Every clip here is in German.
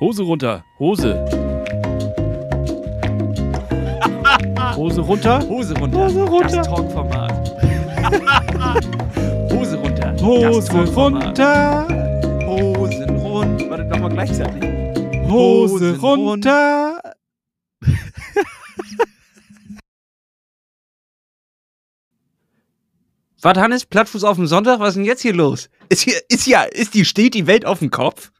Hose runter. Hose. Hose runter. Hose runter. Hose runter. Das Talkformat. Hose runter. Hose runter. Hosen runter. Warte, nochmal gleichzeitig. Hose Hosen runter. Was, Hannes? Plattfuß auf dem Sonntag? Was ist denn jetzt hier los? Ist hier, ist ja, ist die, steht die Welt auf dem Kopf?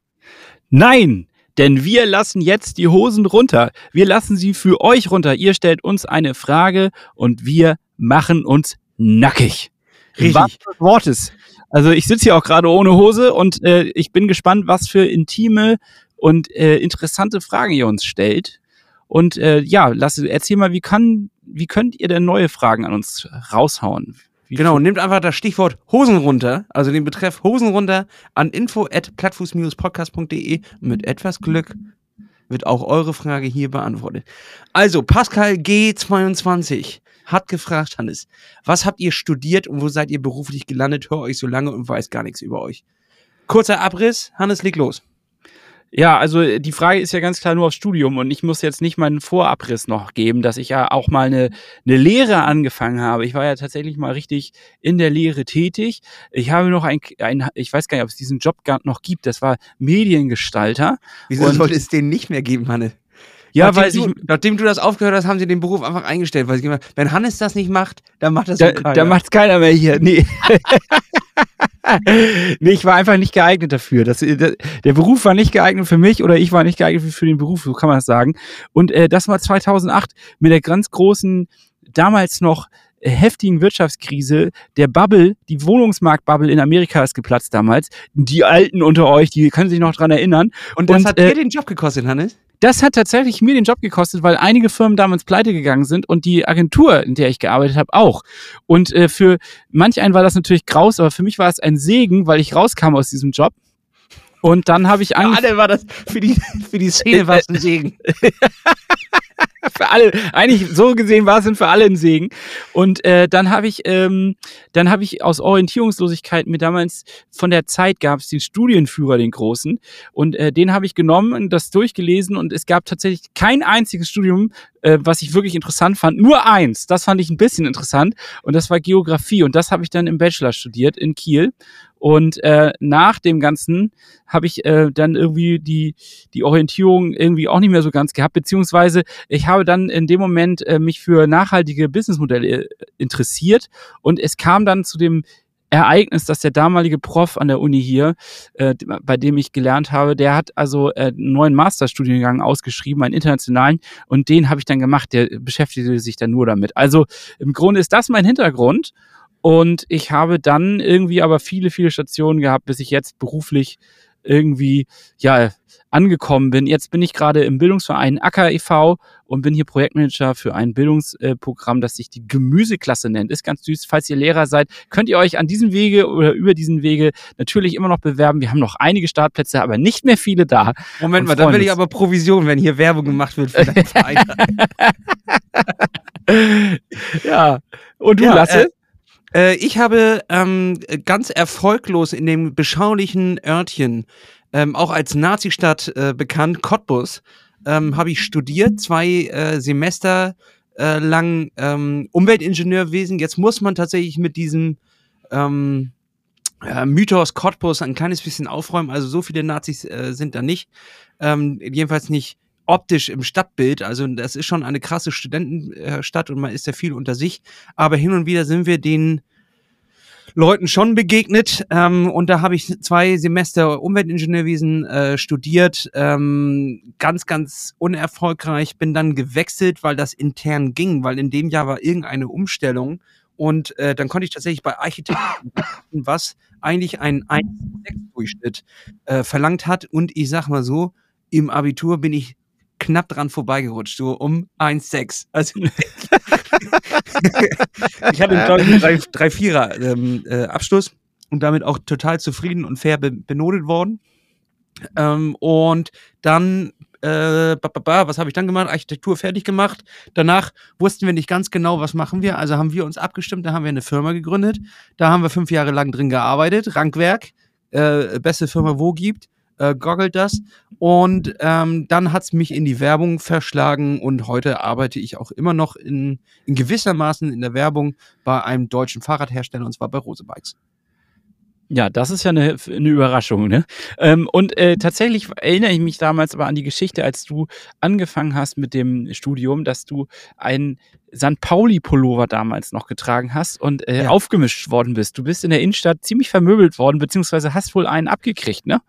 Nein, denn wir lassen jetzt die Hosen runter. Wir lassen sie für euch runter. Ihr stellt uns eine Frage und wir machen uns nackig. Richtig. Wortes. Also ich sitze hier auch gerade ohne Hose und äh, ich bin gespannt, was für intime und äh, interessante Fragen ihr uns stellt. Und äh, ja, lass, erzähl mal, wie, kann, wie könnt ihr denn neue Fragen an uns raushauen? Wie Genau, nehmt einfach das Stichwort Hosen runter, also den Betreff Hosen runter an info at plattfuß-podcast.de. Mit etwas Glück wird auch eure Frage hier beantwortet. Also, Pascal G22 hat gefragt, Hannes, was habt ihr studiert und wo seid ihr beruflich gelandet? Hör euch so lange und weiß gar nichts über euch. Kurzer Abriss, Hannes, leg los. Ja, also äh, die Frage ist ja ganz klar nur aufs Studium und ich muss jetzt nicht meinen Vorabriss noch geben, dass ich ja auch mal eine, eine Lehre angefangen habe. Ich war ja tatsächlich mal richtig in der Lehre tätig. Ich habe noch ein, ein ich weiß gar nicht, ob es diesen Job gar noch gibt, das war Mediengestalter. Wieso Und- sollte es den nicht mehr geben, Hannes? Ja, nachdem weil du, ich, nachdem du das aufgehört hast, haben sie den Beruf einfach eingestellt, weil sie gemeint, wenn Hannes das nicht macht, dann macht das da, keiner. da macht's keiner mehr hier. Nee. nee, ich war einfach nicht geeignet dafür. Das, der, der Beruf war nicht geeignet für mich oder ich war nicht geeignet für, den Beruf, so kann man das sagen. Und äh, das war 2008 mit der ganz großen, damals noch äh, heftigen Wirtschaftskrise, der Bubble, die Wohnungsmarktbubble in Amerika ist geplatzt damals. Die Alten unter euch, die können sich noch dran erinnern. und das und, hat äh, dir den Job gekostet, Hannes? Das hat tatsächlich mir den Job gekostet, weil einige Firmen damals pleite gegangen sind und die Agentur, in der ich gearbeitet habe, auch. Und äh, für manch einen war das natürlich graus, aber für mich war es ein Segen, weil ich rauskam aus diesem Job. Und dann habe ich Für angefangen. alle war das, für die, für die Szene war es ein Segen. für alle, eigentlich so gesehen war es denn für alle ein Segen. Und äh, dann habe ich, ähm, dann habe ich aus Orientierungslosigkeit mir damals von der Zeit gab es den Studienführer, den großen, und äh, den habe ich genommen und das durchgelesen und es gab tatsächlich kein einziges Studium, äh, was ich wirklich interessant fand. Nur eins, das fand ich ein bisschen interessant und das war Geografie und das habe ich dann im Bachelor studiert in Kiel. Und äh, nach dem Ganzen habe ich äh, dann irgendwie die, die Orientierung irgendwie auch nicht mehr so ganz gehabt, beziehungsweise ich habe dann in dem Moment äh, mich für nachhaltige Businessmodelle äh, interessiert und es kam dann zu dem Ereignis, dass der damalige Prof an der Uni hier, äh, bei dem ich gelernt habe, der hat also äh, einen neuen Masterstudiengang ausgeschrieben, einen internationalen, und den habe ich dann gemacht. Der beschäftigte sich dann nur damit. Also im Grunde ist das mein Hintergrund. Und ich habe dann irgendwie aber viele, viele Stationen gehabt, bis ich jetzt beruflich irgendwie ja angekommen bin. Jetzt bin ich gerade im Bildungsverein Acker e.V. und bin hier Projektmanager für ein Bildungsprogramm, das sich die Gemüseklasse nennt. Ist ganz süß. Falls ihr Lehrer seid, könnt ihr euch an diesem Wege oder über diesen Wege natürlich immer noch bewerben. Wir haben noch einige Startplätze, aber nicht mehr viele da. Moment mal, dann will ich aber Provision, wenn hier Werbung gemacht wird für Verein. ja. Und du, Ja, Lasse? Äh, ich habe ähm, ganz erfolglos in dem beschaulichen Örtchen, ähm, auch als Nazistadt äh, bekannt, Cottbus, ähm, habe ich studiert, zwei äh, Semester äh, lang ähm, Umweltingenieurwesen. Jetzt muss man tatsächlich mit diesem ähm, äh, Mythos Cottbus ein kleines bisschen aufräumen. Also so viele Nazis äh, sind da nicht. Ähm, jedenfalls nicht optisch im Stadtbild. Also das ist schon eine krasse Studentenstadt und man ist ja viel unter sich. Aber hin und wieder sind wir den Leuten schon begegnet. Ähm, und da habe ich zwei Semester Umweltingenieurwesen äh, studiert. Ähm, ganz, ganz unerfolgreich. Bin dann gewechselt, weil das intern ging, weil in dem Jahr war irgendeine Umstellung. Und äh, dann konnte ich tatsächlich bei Architekten, was eigentlich ein 1-6-Durchschnitt äh, verlangt hat. Und ich sag mal so, im Abitur bin ich knapp dran vorbeigerutscht, so um 1,6. Also ich hatte glaube ich, einen 3-4er ähm, äh, und damit auch total zufrieden und fair be benotet worden. Ähm, und dann, äh, ba, ba, ba, was habe ich dann gemacht? Architektur fertig gemacht. Danach wussten wir nicht ganz genau, was machen wir. Also haben wir uns abgestimmt, da haben wir eine Firma gegründet. Da haben wir fünf Jahre lang drin gearbeitet. Rankwerk, äh, beste Firma wo gibt. Äh, goggelt das. Und ähm, dann hat es mich in die Werbung verschlagen und heute arbeite ich auch immer noch in, in gewissermaßen in der Werbung bei einem deutschen Fahrradhersteller und zwar bei Rose Bikes. Ja, das ist ja eine, eine Überraschung, ne? Ähm, und äh, tatsächlich erinnere ich mich damals aber an die Geschichte, als du angefangen hast mit dem Studium, dass du einen St. Pauli-Pullover damals noch getragen hast und äh, ja. aufgemischt worden bist. Du bist in der Innenstadt ziemlich vermöbelt worden, beziehungsweise hast wohl einen abgekriegt, ne?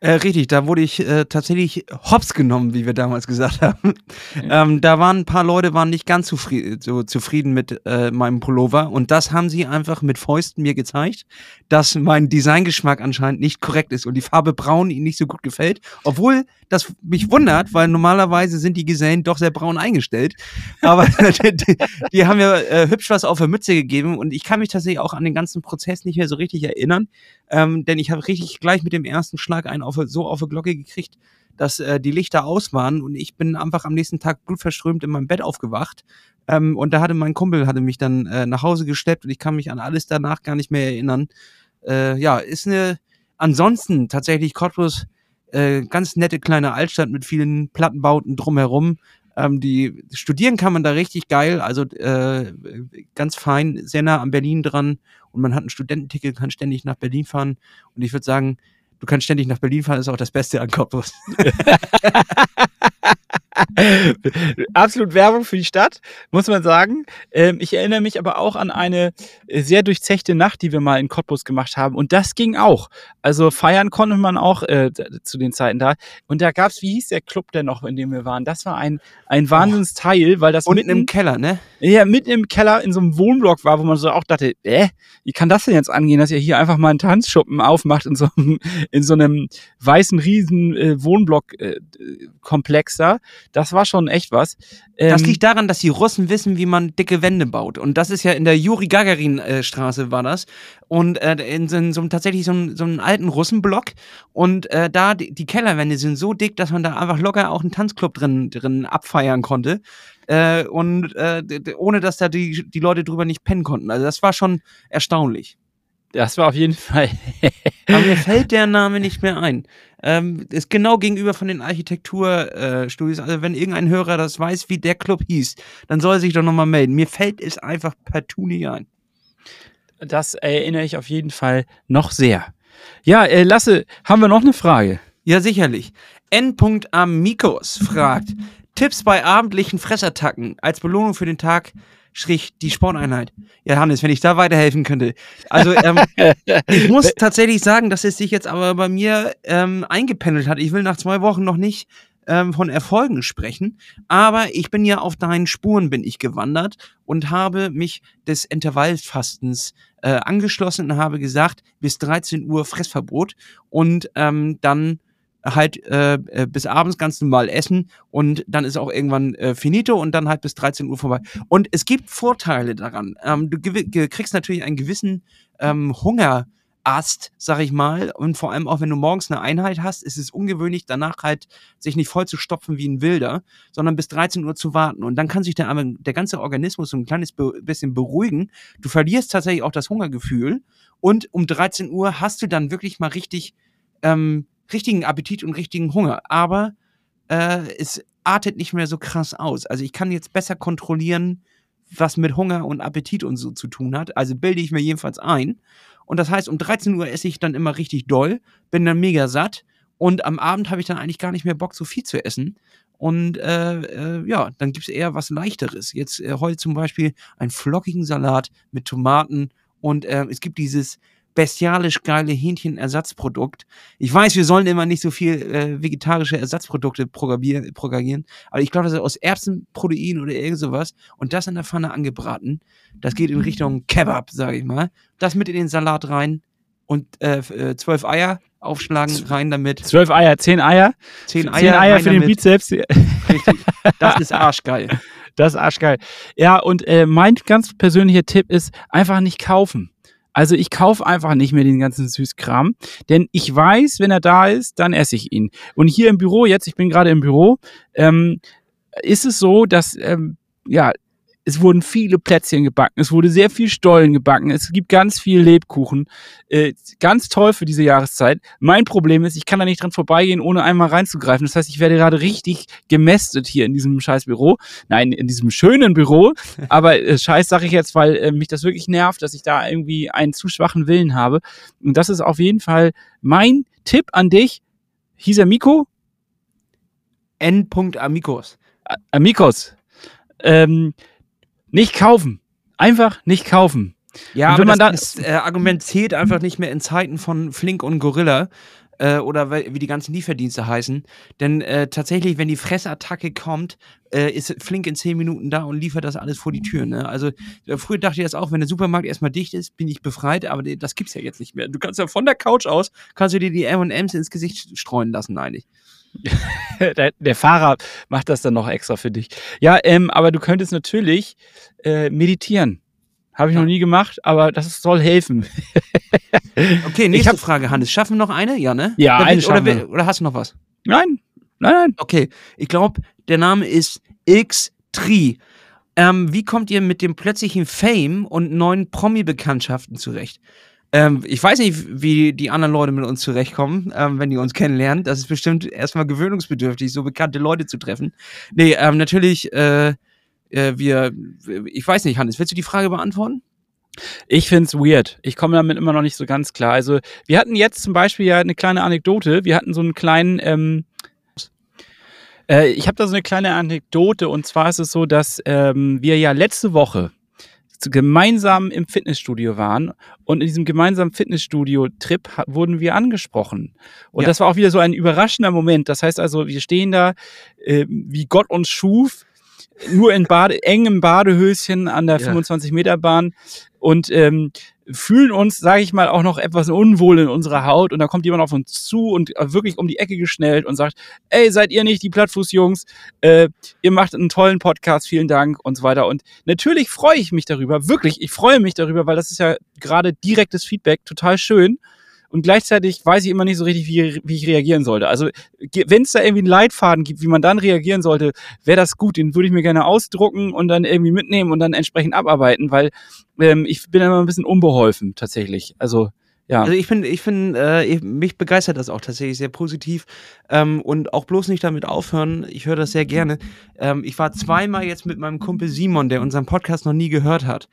Äh, richtig, da wurde ich äh, tatsächlich hops genommen, wie wir damals gesagt haben. ähm, da waren ein paar Leute, waren nicht ganz zufrieden, so zufrieden mit äh, meinem Pullover. Und das haben sie einfach mit Fäusten mir gezeigt, dass mein Designgeschmack anscheinend nicht korrekt ist und die Farbe braun ihnen nicht so gut gefällt, obwohl das mich wundert, weil normalerweise sind die Gesellen doch sehr braun eingestellt. Aber die, die, haben mir äh, hübsch was auf der Mütze gegeben. Und ich kann mich tatsächlich auch an den ganzen Prozess nicht mehr so richtig erinnern, ähm, denn ich habe richtig gleich mit dem ersten Schlag einen auf, so auf die Glocke gekriegt, dass äh, die Lichter aus waren und ich bin einfach am nächsten Tag blutverströmt in meinem Bett aufgewacht. Ähm, und da hatte mein Kumpel hatte mich dann äh, nach Hause gesteppt und ich kann mich an alles danach gar nicht mehr erinnern. Äh, ja, ist eine ansonsten tatsächlich Cottbus äh, ganz nette kleine Altstadt mit vielen Plattenbauten drumherum. Ähm, die studieren kann man da richtig geil, also äh, ganz fein, sehr nah an Berlin dran und man hat ein Studententicket, kann ständig nach Berlin fahren und ich würde sagen, du kannst ständig nach Berlin fahren, ist auch das Beste an Cottbus. Absolut Werbung für die Stadt, muss man sagen. Ähm, ich erinnere mich aber auch an eine äh, sehr durchzechte Nacht, die wir mal in Cottbus gemacht haben. Und das ging auch. Also feiern konnte man auch äh, zu den Zeiten da. Und da gab's, wie hieß der Club denn noch, in dem wir waren? Das war ein, ein Wahnsinnsteil, weil das Unten mitten im Keller, ne? Ja, mitten im Keller in so einem Wohnblock war, wo man so auch dachte, äh, wie kann das denn jetzt angehen, dass ihr hier einfach mal einen Tanzschuppen aufmacht in so einem, in so einem weißen riesen äh, Wohnblock-Komplex äh, da. Das war schon echt was. Ähm, das liegt daran, dass die Russen wissen, wie man dicke Wände baut. Und das ist ja in der Juri Gagarin äh, Straße war das. Und äh, in, so, in so tatsächlich so, so einem alten Russenblock. Und äh, da die, die, Kellerwände sind so dick, dass man da einfach locker auch einen Tanzclub drin, drin abfeiern konnte. Äh, und äh, ohne dass da die, die Leute drüber nicht pennen konnten. Also das war schon erstaunlich. Das war auf jeden Fall. Aber mir fällt der Name nicht mehr ein. Ähm, ist genau gegenüber von den Architekturstudios. Äh, also wenn irgendein Hörer das weiß, wie der Club hieß, dann soll er sich doch nochmal melden. Mir fällt es einfach partout nicht ein. Das erinnere ich auf jeden Fall noch sehr. Ja, äh, Lasse, haben wir noch eine Frage? Ja, sicherlich. N. Amigos fragt: Tipps bei abendlichen Fressattacken als Belohnung für den Tag Strich die Sporteinheit. Ja, Hannes, wenn ich da weiterhelfen könnte. Also, ähm, ich muss tatsächlich sagen, dass es sich jetzt aber bei mir ähm, eingependelt hat. Ich will nach zwei Wochen noch nicht ähm, von Erfolgen sprechen, aber ich bin ja auf deinen Spuren bin ich gewandert und habe mich des Intervallfastens äh, angeschlossen und habe gesagt, bis 13 Uhr Fressverbot und ähm, dann halt äh, äh, bis abends ganz normal essen und dann ist auch irgendwann äh, finito und dann halt bis 13 Uhr vorbei. Und es gibt Vorteile daran. Ähm, du kriegst natürlich einen gewissen ähm, Hunger. Ast, sag ich mal, und vor allem auch wenn du morgens eine Einheit hast, ist es ungewöhnlich, danach halt sich nicht voll zu stopfen wie ein Wilder, sondern bis 13 Uhr zu warten. Und dann kann sich der, der ganze Organismus so ein kleines bisschen beruhigen. Du verlierst tatsächlich auch das Hungergefühl und um 13 Uhr hast du dann wirklich mal richtig ähm, richtigen Appetit und richtigen Hunger. Aber äh, es artet nicht mehr so krass aus. Also ich kann jetzt besser kontrollieren, was mit Hunger und Appetit und so zu tun hat. Also bilde ich mir jedenfalls ein. Und das heißt, um 13 Uhr esse ich dann immer richtig doll, bin dann mega satt und am Abend habe ich dann eigentlich gar nicht mehr Bock, so viel zu essen. Und äh, äh, ja, dann gibt es eher was Leichteres. Jetzt äh, heute zum Beispiel einen flockigen Salat mit Tomaten und äh, es gibt dieses bestialisch geile Hähnchenersatzprodukt. Ich weiß, wir sollen immer nicht so viel äh, vegetarische Ersatzprodukte propagieren, aber ich glaube, das ist aus Erbsenprotein oder irgend sowas und das in der Pfanne angebraten. Das geht in Richtung Kebab, sage ich mal. Das mit in den Salat rein und äh, äh, zwölf Eier aufschlagen, rein damit. Zwölf Eier, zehn Eier. Zehn Eier, zehn Eier für den Bizeps. Richtig. Das ist arschgeil. Das ist arschgeil. Ja, und äh, mein ganz persönlicher Tipp ist, einfach nicht kaufen. Also ich kaufe einfach nicht mehr den ganzen Süßkram, denn ich weiß, wenn er da ist, dann esse ich ihn. Und hier im Büro, jetzt, ich bin gerade im Büro, ähm, ist es so, dass, ähm, ja, es wurden viele Plätzchen gebacken, es wurde sehr viel Stollen gebacken, es gibt ganz viel Lebkuchen. Äh, ganz toll für diese Jahreszeit. Mein Problem ist, ich kann da nicht dran vorbeigehen, ohne einmal reinzugreifen. Das heißt, ich werde gerade richtig gemästet hier in diesem scheiß Büro. Nein, in diesem schönen Büro. Aber äh, scheiß sage ich jetzt, weil äh, mich das wirklich nervt, dass ich da irgendwie einen zu schwachen Willen habe. Und das ist auf jeden Fall mein Tipp an dich. Hieß er Miko? N. Amigos. Amigos. Ähm, nicht kaufen. Einfach nicht kaufen. Ja, aber man das, das äh, Argument zählt einfach nicht mehr in Zeiten von Flink und Gorilla äh, oder wie die ganzen Lieferdienste heißen. Denn äh, tatsächlich, wenn die Fressattacke kommt, äh, ist Flink in 10 Minuten da und liefert das alles vor die Tür. Ne? Also äh, früher dachte ich das auch, wenn der Supermarkt erstmal dicht ist, bin ich befreit, aber das gibt's ja jetzt nicht mehr. Du kannst ja von der Couch aus, kannst du dir die M&M's ins Gesicht streuen lassen eigentlich. der, der, Fahrer macht das dann noch extra für dich. Ja, ähm, aber du könntest natürlich äh, meditieren. Habe ich ja. noch nie gemacht, aber das soll helfen. okay, nächste hab, Frage, Hannes. Schaffen wir noch eine? Ja, ne? Ja, oder, eine oder, oder, oder hast du noch was? Nein, nein, nein. Okay, ich glaube, der Name ist X-Tree. Ähm, wie kommt ihr mit dem plötzlichen Fame und neuen Promi-Bekanntschaften zurecht? Ähm, ich weiß nicht, wie die anderen Leute mit uns zurechtkommen, ähm, wenn die uns kennenlernen. Das ist bestimmt erstmal gewöhnungsbedürftig, so bekannte Leute zu treffen. Nee, ähm, natürlich, äh, äh, wir, ich weiß nicht, Hannes, willst du die Frage beantworten? Ich finde es weird. Ich komme damit immer noch nicht so ganz klar. Also, wir hatten jetzt zum Beispiel ja eine kleine Anekdote. Wir hatten so einen kleinen, ähm, äh, ich habe da so eine kleine Anekdote und zwar ist es so, dass ähm, wir ja letzte Woche gemeinsam im Fitnessstudio waren und in diesem gemeinsamen Fitnessstudio-Trip wurden wir angesprochen. Und ja. das war auch wieder so ein überraschender Moment. Das heißt also, wir stehen da, äh, wie Gott uns schuf, nur in Bade, engem Badehöschen an der ja. 25-Meter-Bahn und ähm, fühlen uns, sage ich mal, auch noch etwas unwohl in unserer Haut und da kommt jemand auf uns zu und äh, wirklich um die Ecke geschnellt und sagt, ey, seid ihr nicht die Plattfuß-Jungs? Äh, ihr macht einen tollen Podcast, vielen Dank und so weiter. Und natürlich freue ich mich darüber, wirklich, ich freue mich darüber, weil das ist ja gerade direktes Feedback, total schön und gleichzeitig weiß ich immer nicht so richtig, wie, wie ich reagieren sollte. Also wenn es da irgendwie einen Leitfaden gibt, wie man dann reagieren sollte, wäre das gut. Den würde ich mir gerne ausdrucken und dann irgendwie mitnehmen und dann entsprechend abarbeiten, weil ähm, ich bin immer ein bisschen unbeholfen tatsächlich. Also ja. Also ich bin, ich bin, äh, mich begeistert das auch tatsächlich sehr positiv ähm, und auch bloß nicht damit aufhören. Ich höre das sehr gerne. Ähm, ich war zweimal jetzt mit meinem Kumpel Simon, der unseren Podcast noch nie gehört hat,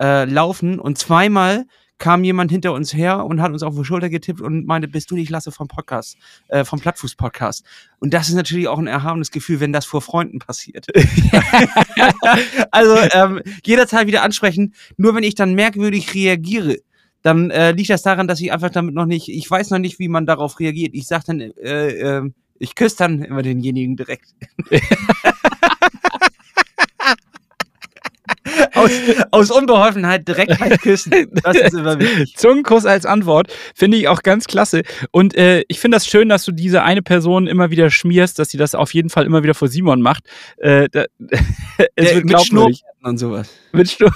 äh, laufen und zweimal kam jemand hinter uns her und hat uns auf die Schulter getippt und meinte, bist du nicht Lasse vom Podcast, äh, vom Plattfuß-Podcast. Und das ist natürlich auch ein erhabenes Gefühl, wenn das vor Freunden passiert. also ähm, jederzeit wieder ansprechen. Nur wenn ich dann merkwürdig reagiere, dann äh, liegt das daran, dass ich einfach damit noch nicht, ich weiß noch nicht, wie man darauf reagiert. Ich sag dann, äh, äh, ich küsse dann immer denjenigen direkt. aus, Unbeholfenheit direkt halt küssen. Das ist immer wichtig. Zungenkuss als Antwort finde ich auch ganz klasse. Und äh, ich finde das schön, dass du diese eine Person immer wieder schmierst, dass sie das auf jeden Fall immer wieder vor Simon macht. Äh, da, es wird glaubwürdig. und sowas. Mit Schnur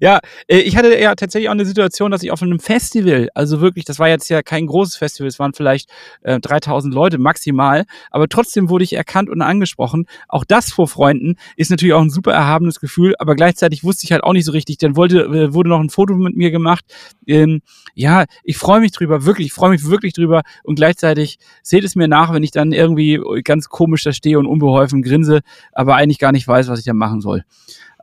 ja, äh, ich hatte ja tatsächlich auch eine Situation, dass ich auf einem Festival, also wirklich, das war jetzt ja kein großes Festival, es waren vielleicht äh, 3000 Leute maximal, aber trotzdem wurde ich erkannt und angesprochen. Auch das vor Freunden ist natürlich auch ein super erhabenes Gefühl, aber gleichzeitig wusste ich halt auch nicht so richtig. Dann wollte, äh, wurde noch ein Foto mit mir gemacht. Ähm, ja, ich freue mich drüber, wirklich, ich freue mich wirklich drüber und gleichzeitig seht es mir nach, wenn ich dann irgendwie ganz komisch da stehe und unbeholfen grinse, aber eigentlich gar nicht weiß, was ich da machen soll.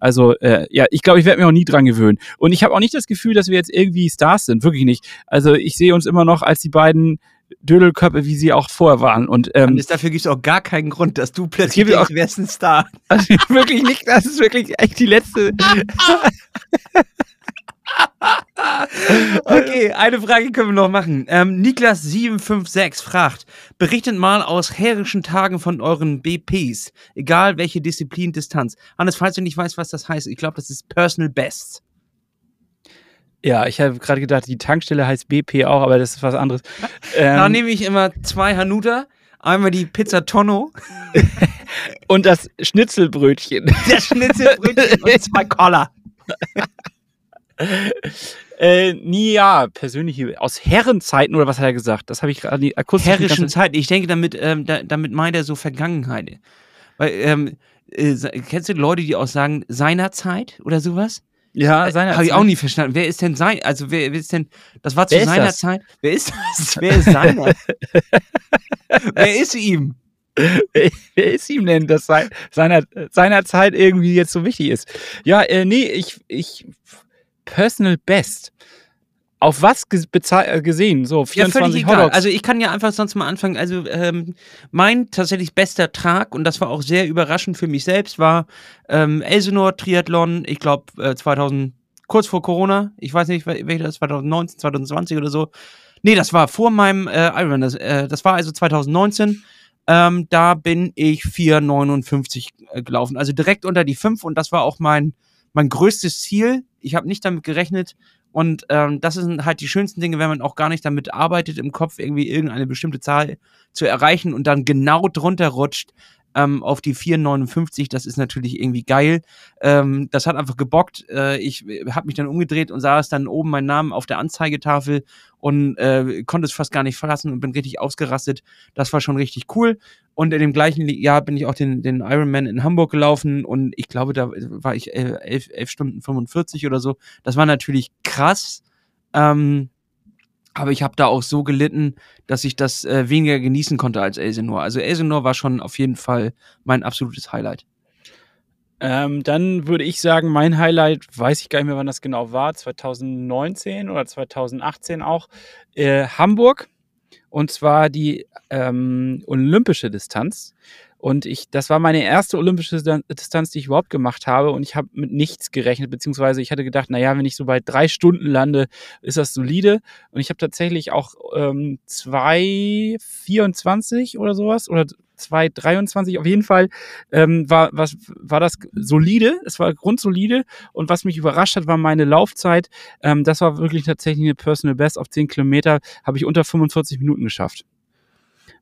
Also äh, ja, ich glaube, ich werde mir auch nie dran gewöhnen. Und ich habe auch nicht das Gefühl, dass wir jetzt irgendwie Stars sind, wirklich nicht. Also ich sehe uns immer noch als die beiden Dödelköpfe, wie sie auch vorher waren. Und ähm, ist, dafür gibt es auch gar keinen Grund, dass du plötzlich denkst, auch, wärst ein Star. Also wirklich nicht, das ist wirklich echt die letzte. okay, eine Frage können wir noch machen. Ähm, Niklas756 fragt: Berichtet mal aus herrischen Tagen von euren BPs, egal welche Disziplin, Distanz. Hannes, falls du nicht weißt, was das heißt, ich glaube, das ist Personal Best. Ja, ich habe gerade gedacht, die Tankstelle heißt BP auch, aber das ist was anderes. Ähm, da nehme ich immer zwei Hanuta, einmal die Pizza Tonno und das Schnitzelbrötchen. Das Schnitzelbrötchen und zwei Koller. äh, nie ja, persönliche, aus Herrenzeiten oder was hat er gesagt? Das habe ich gerade akustisch. Herrischen Zeiten, ich denke, damit, ähm, da, damit meint er so Vergangenheit. Weil, ähm, äh, kennst du Leute, die auch sagen, seinerzeit oder sowas? Ja, seiner Habe ich auch nie verstanden. Wer ist denn sein, also wer, wer ist denn, das war zu Wer seiner? Zeit. Wer ist das? Wer ist seiner? wer ist ihm? Wer ist ihm denn, dass sein, seiner, seiner Zeit irgendwie jetzt so wichtig ist? Ja, äh, nee, ich, ich, Personal Best. Auf was äh, gesehen? So, Ja, völlig 24 egal. Also ich kann ja einfach sonst mal anfangen. Also ähm, mein tatsächlich bester Tag, und das war auch sehr überraschend für mich selbst, war ähm, Elsinore Triathlon, ich glaube äh, 2000, kurz vor Corona, ich weiß nicht, wel- welcher das 2019, 2020 oder so. Nee, das war vor meinem äh, Ironman, das, äh, das war also 2019. Ähm, da bin ich 4,59 äh, gelaufen, also direkt unter die 5 und das war auch mein, mein größtes Ziel. Ich habe nicht damit gerechnet, und ähm, das sind halt die schönsten Dinge, wenn man auch gar nicht damit arbeitet, im Kopf irgendwie irgendeine bestimmte Zahl zu erreichen und dann genau drunter rutscht ähm, auf die 4,59. Das ist natürlich irgendwie geil. Ähm, das hat einfach gebockt. Äh, ich habe mich dann umgedreht und sah es dann oben meinen Namen auf der Anzeigetafel und äh, konnte es fast gar nicht fassen und bin richtig ausgerastet. Das war schon richtig cool. Und in dem gleichen Jahr bin ich auch den, den Ironman in Hamburg gelaufen und ich glaube, da war ich äh, 11, 11 Stunden 45 oder so. Das war natürlich krass. Ähm, aber ich habe da auch so gelitten, dass ich das äh, weniger genießen konnte als Elsinore. Also Elsinore war schon auf jeden Fall mein absolutes Highlight. Ähm, dann würde ich sagen, mein Highlight, weiß ich gar nicht mehr, wann das genau war, 2019 oder 2018 auch, äh, Hamburg. Und zwar die ähm, olympische Distanz. Und ich, das war meine erste olympische Distan- Distanz, die ich überhaupt gemacht habe. Und ich habe mit nichts gerechnet, beziehungsweise ich hatte gedacht, naja, wenn ich so bei drei Stunden lande, ist das solide. Und ich habe tatsächlich auch ähm, 2,24 oder sowas oder 2,23 auf jeden Fall ähm, war, was, war das solide, es war grundsolide und was mich überrascht hat, war meine Laufzeit. Ähm, das war wirklich tatsächlich eine Personal Best auf 10 Kilometer, habe ich unter 45 Minuten geschafft.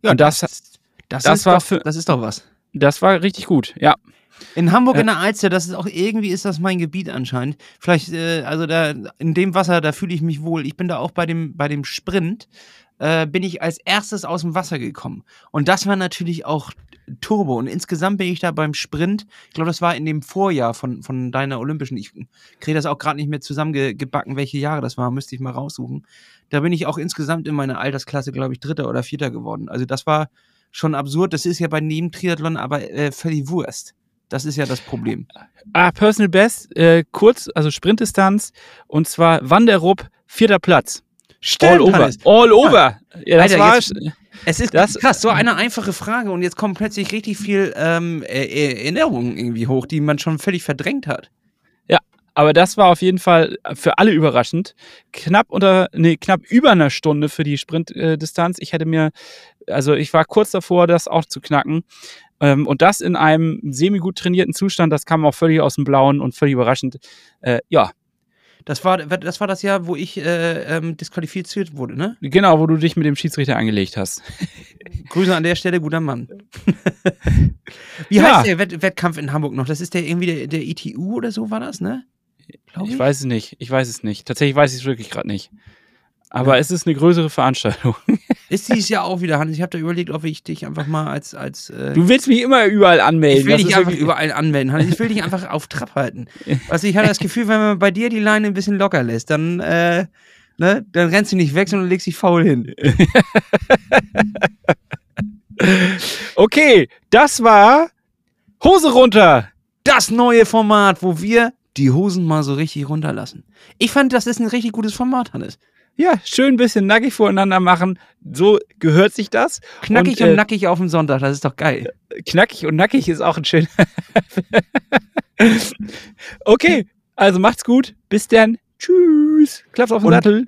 Und das, das, das ist war doch, für- das ist doch was. das war richtig gut, ja. In Hamburg Ja. in der Alster, das ist auch irgendwie ist das mein Gebiet anscheinend. Vielleicht, äh, also da in dem Wasser, da fühle ich mich wohl. Ich bin da auch bei dem bei dem Sprint äh, bin ich als erstes aus dem Wasser gekommen und das war natürlich auch Turbo und insgesamt bin ich da beim Sprint. Ich glaube, das war in dem Vorjahr von von deiner Olympischen. Ich kriege das auch gerade nicht mehr zusammengebacken, welche Jahre das war. Müsste ich mal raussuchen. Da bin ich auch insgesamt in meiner Altersklasse, glaube ich, Dritter oder Vierter geworden. Also das war schon absurd. Das ist ja bei jedem Triathlon aber äh, völlig Wurst. Das ist ja das Problem. Ah, Personal Best, äh, kurz, also Sprintdistanz und zwar Wanderup, vierter Platz. All over. All over. Ja, das Alter, war jetzt- Es ist Das- krass, so eine einfache Frage und jetzt kommt plötzlich richtig viel ähm, äh, äh, Erinnerungen irgendwie hoch, die man schon völlig verdrängt hat. Aber das war auf jeden Fall für alle überraschend. Knapp unter, nee, knapp über einer Stunde für die Sprintdistanz. Ich hätte mir, also ich war kurz davor, das auch zu knacken. Ähm, und das in einem semi-gut trainierten Zustand, das kam auch völlig aus dem Blauen und völlig überraschend. Äh, ja, Das war, das war das Jahr, wo ich äh, ähm, disqualifiziert wurde, ne? genau, wo du dich mit dem Schiedsrichter angelegt hast. Grüße an der Stelle, guter Mann. Wie Ja. heißt der Wett Wettkampf in Hamburg noch? Das ist der irgendwie der, der ITU oder so war das, ne? Glaub Ich weiß es nicht. Ich weiß es nicht. Tatsächlich weiß ich es wirklich gerade nicht. Aber es ist eine größere Veranstaltung. Ist dieses Jahr auch wieder, Hannes? Ich habe da überlegt, ob ich dich einfach mal als, als äh, Du willst mich immer überall anmelden. Ich will Das dich einfach überall anmelden, Hannes. Ich will dich einfach auf Trab halten. Also ich hatte das Gefühl, wenn man bei dir die Leine ein bisschen locker lässt, dann, äh, ne, dann rennst du nicht weg, sondern legst dich faul hin. Okay, das war Hose runter. Das neue Format, wo wir die Hosen mal so richtig runterlassen. Ich fand, das ist ein richtig gutes Format, Hannes. Ja, schön ein bisschen nackig voreinander machen. So gehört sich das. Knackig Und, und, äh, nackig auf dem Sonntag, das ist doch geil. Knackig und nackig ist auch ein schöner. okay, also macht's gut. Bis dann. Tschüss. Klaps auf den Und- Sattel.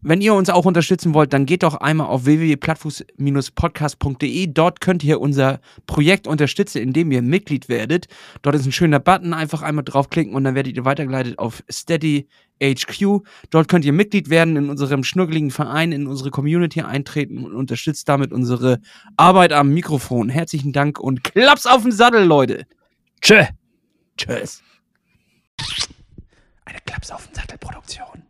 Wenn ihr uns auch unterstützen wollt, dann geht doch einmal auf www.plattfuß-podcast.de. Dort könnt ihr unser Projekt unterstützen, indem ihr Mitglied werdet. Dort ist ein schöner Button, einfach einmal draufklicken und dann werdet ihr weitergeleitet auf Steady HQ. Dort könnt ihr Mitglied werden in unserem schnuckeligen Verein, in unsere Community eintreten und unterstützt damit unsere Arbeit am Mikrofon. Herzlichen Dank und Klaps auf den Sattel, Leute. Tschö. Tschüss. Eine Klaps auf den Sattel Produktion.